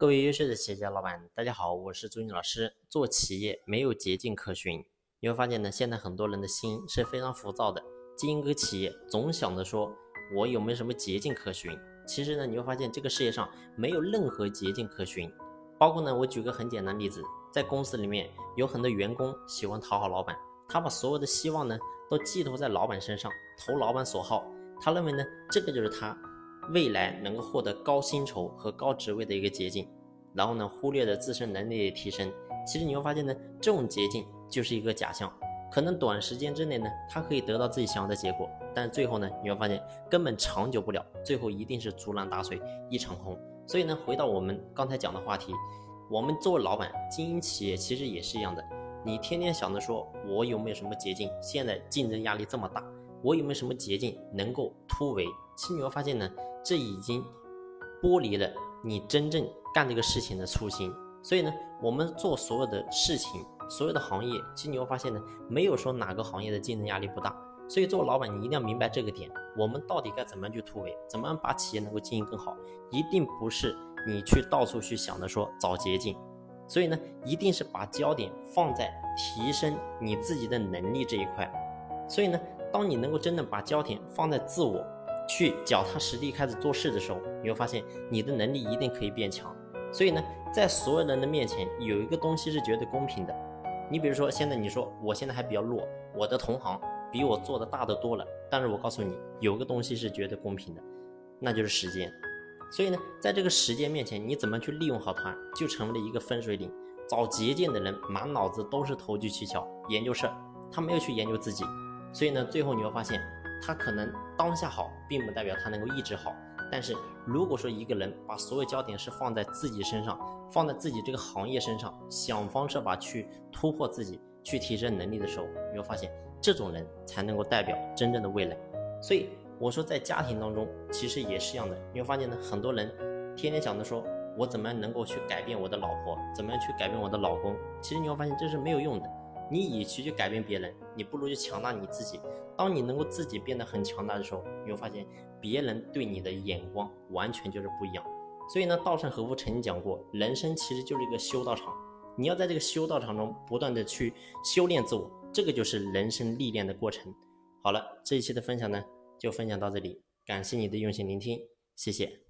各位优秀的企业家老板，大家好，我是朱军老师。做企业没有捷径可循，你会发现呢，现在很多人的心是非常浮躁的，经营个企业总想着说我有没有什么捷径可循。其实呢，你会发现这个世界上没有任何捷径可循。包括呢，我举个很简单例子，在公司里面有很多员工喜欢讨好老板，他把所有的希望呢都寄托在老板身上，投老板所好，他认为呢这个就是他。未来能够获得高薪酬和高职位的一个捷径，然后呢，忽略了自身能力的提升。其实你会发现呢，这种捷径就是一个假象。可能短时间之内呢，他可以得到自己想要的结果，但最后呢，你会发现根本长久不了，最后一定是竹篮打水一场空。所以呢，回到我们刚才讲的话题，我们作为老板经营企业，其实也是一样的。你天天想着说我有没有什么捷径？现在竞争压力这么大，我有没有什么捷径能够突围？其实你会发现呢。这已经剥离了你真正干这个事情的初心，所以呢，我们做所有的事情，所有的行业，其实你会发现呢，没有说哪个行业的竞争压力不大。所以，做老板你一定要明白这个点，我们到底该怎么样去突围，怎么样把企业能够经营更好，一定不是你去到处去想着说找捷径。所以呢，一定是把焦点放在提升你自己的能力这一块。所以呢，当你能够真正把焦点放在自我。去脚踏实地开始做事的时候，你会发现你的能力一定可以变强。所以呢，在所有人的面前，有一个东西是绝对公平的。你比如说，现在你说我现在还比较弱，我的同行比我做的大的多了。但是我告诉你，有个东西是绝对公平的，那就是时间。所以呢，在这个时间面前，你怎么去利用好它，就成为了一个分水岭。找捷径的人满脑子都是投机取巧、研究事儿，他没有去研究自己。所以呢，最后你会发现。他可能当下好，并不代表他能够一直好。但是如果说一个人把所有焦点是放在自己身上，放在自己这个行业身上，想方设法去突破自己，去提升能力的时候，你会发现这种人才能够代表真正的未来。所以我说，在家庭当中其实也是一样的。你会发现呢，很多人天天想着说我怎么样能够去改变我的老婆，怎么样去改变我的老公，其实你会发现这是没有用的。你与其去改变别人，你不如去强大你自己。当你能够自己变得很强大的时候，你会发现别人对你的眼光完全就是不一样。所以呢，稻盛和夫曾经讲过，人生其实就是一个修道场，你要在这个修道场中不断的去修炼自我，这个就是人生历练的过程。好了，这一期的分享呢就分享到这里，感谢你的用心聆听，谢谢。